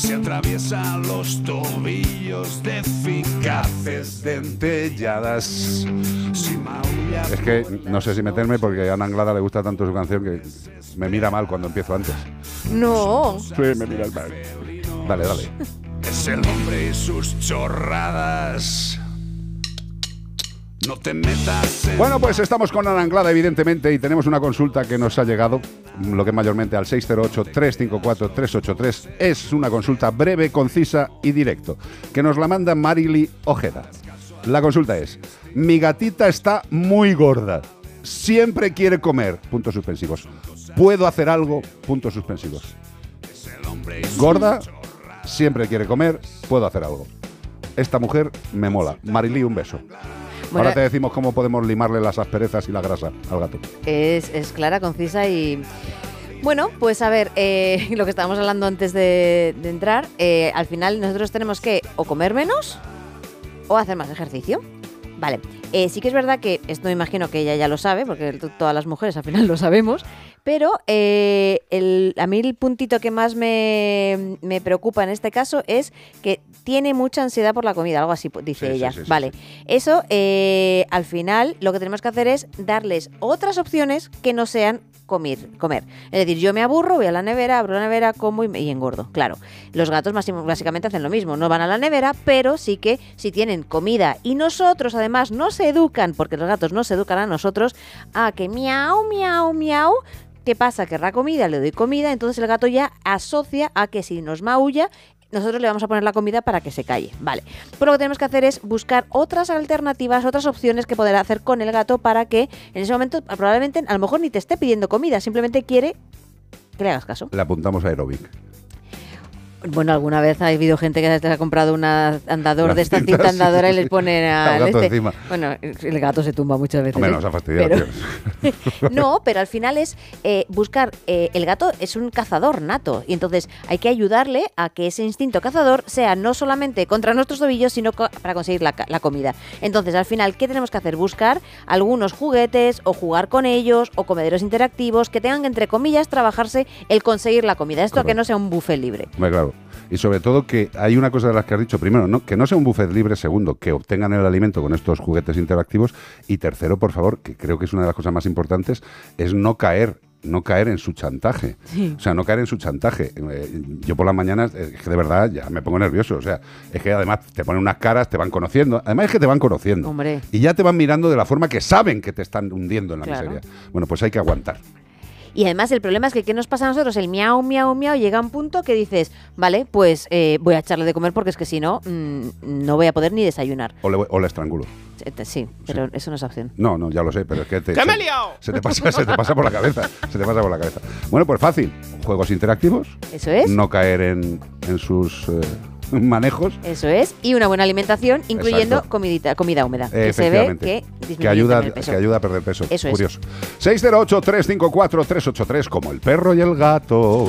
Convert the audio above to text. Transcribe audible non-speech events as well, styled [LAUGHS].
se atraviesa los tobillos de eficaces dentelladas. Es que no sé si meterme porque a Ana Anglada le gusta tanto su canción que me mira mal cuando empiezo antes. No. Sí, me mira mal. Dale, dale. es el hombre y sus chorradas. No te metas en Bueno, pues estamos con Ana Anglada, evidentemente, y tenemos una consulta que nos ha llegado, lo que mayormente al 608-354-383. Es una consulta breve, concisa y directo, que nos la manda Marily Ojeda. La consulta es, mi gatita está muy gorda, siempre quiere comer, puntos suspensivos. ¿Puedo hacer algo? Puntos suspensivos. Gorda, siempre quiere comer, puedo hacer algo. Esta mujer me mola. Marily, un beso. Bueno, Ahora te decimos cómo podemos limarle las asperezas y la grasa al gato. Es, es clara, concisa y... Bueno, pues a ver, eh, [LAUGHS] lo que estábamos hablando antes de, de entrar, eh, al final nosotros tenemos que o comer menos o hacer más ejercicio. Vale, eh, sí que es verdad que esto me imagino que ella ya lo sabe, porque todas las mujeres al final [LAUGHS] lo sabemos, pero eh, el- a mí el puntito que más me, me preocupa en este caso es que tiene mucha ansiedad por la comida, algo así dice Sí, sí, ella. sí, sí, vale, eso eh, al final lo que tenemos que hacer es darles otras opciones que no sean comer, comer. Es decir, yo me aburro, voy a la nevera, abro la nevera, como y, me- y engordo. Claro, los gatos más- básicamente hacen lo mismo, no van a la nevera, pero sí que si tienen comida y nosotros además no se educan, porque los gatos no se educan a nosotros, a que miau, miau, miau. ¿Qué pasa? Querrá comida, le doy comida, entonces el gato ya asocia a que si nos maulla, nosotros le vamos a poner la comida para que se calle. Vale. Pues lo que tenemos que hacer es buscar otras alternativas, otras opciones que poder hacer con el gato para que en ese momento probablemente a lo mejor ni te esté pidiendo comida, simplemente quiere que le hagas caso. Le apuntamos a aeróbic. Bueno, alguna vez ha habido gente que se ha comprado un andador de esta cinta, andadora y les pone [LAUGHS] Al gato este. encima. Bueno, el gato se tumba muchas veces. Hombre, ¿eh? nos ha fastidiado, Pero- tío. [LAUGHS] no, pero al final es eh, buscar. eh, el gato es un cazador nato y entonces hay que ayudarle a que ese instinto cazador sea no solamente contra nuestros tobillos, sino co- para conseguir la, comida. Entonces, al final, ¿qué tenemos que hacer? Buscar algunos juguetes o jugar con ellos o comederos interactivos que tengan que, entre comillas, trabajarse el conseguir la comida. Esto que Correcto. no sea un buffet libre. Hombre, claro. Y sobre todo que hay una cosa de las que has dicho. Primero, ¿no? que no sea un buffet libre. Segundo, que obtengan el alimento con estos juguetes interactivos. Y tercero, por favor, que creo que es una de las cosas más importantes, es no caer no caer en su chantaje. Sí. O sea, no caer en su chantaje. Eh, yo por las mañanas, eh, es que de verdad ya me pongo nervioso. O sea, es que además te ponen unas caras, te van conociendo. Además es que te van conociendo. Hombre. Y ya te van mirando de la forma que saben que te están hundiendo en la Claro. miseria. Bueno, pues hay que aguantar. Y además el problema es que ¿qué nos pasa a nosotros? El miau, miau, miau llega a un punto que dices, vale, pues eh, voy a echarle de comer porque es que si no, mm, no voy a poder ni desayunar. O le, o le estrangulo. Eh, Sí, pero eso no es opción. No, no, ya lo sé, pero es que te, ¡Que me he se- liado! Se te, pasa, se te pasa por la cabeza. Se te pasa por la cabeza. Bueno, pues fácil. Juegos interactivos. Eso es. No caer en, en sus eh, [LAUGHS] manejos. Eso es. Y una buena alimentación, incluyendo Exacto. comidita, comida húmeda. Que se ve que que ayuda, también el peso. que ayuda a perder peso. Eso es. Curioso. 608-354-383, como el perro y el gato.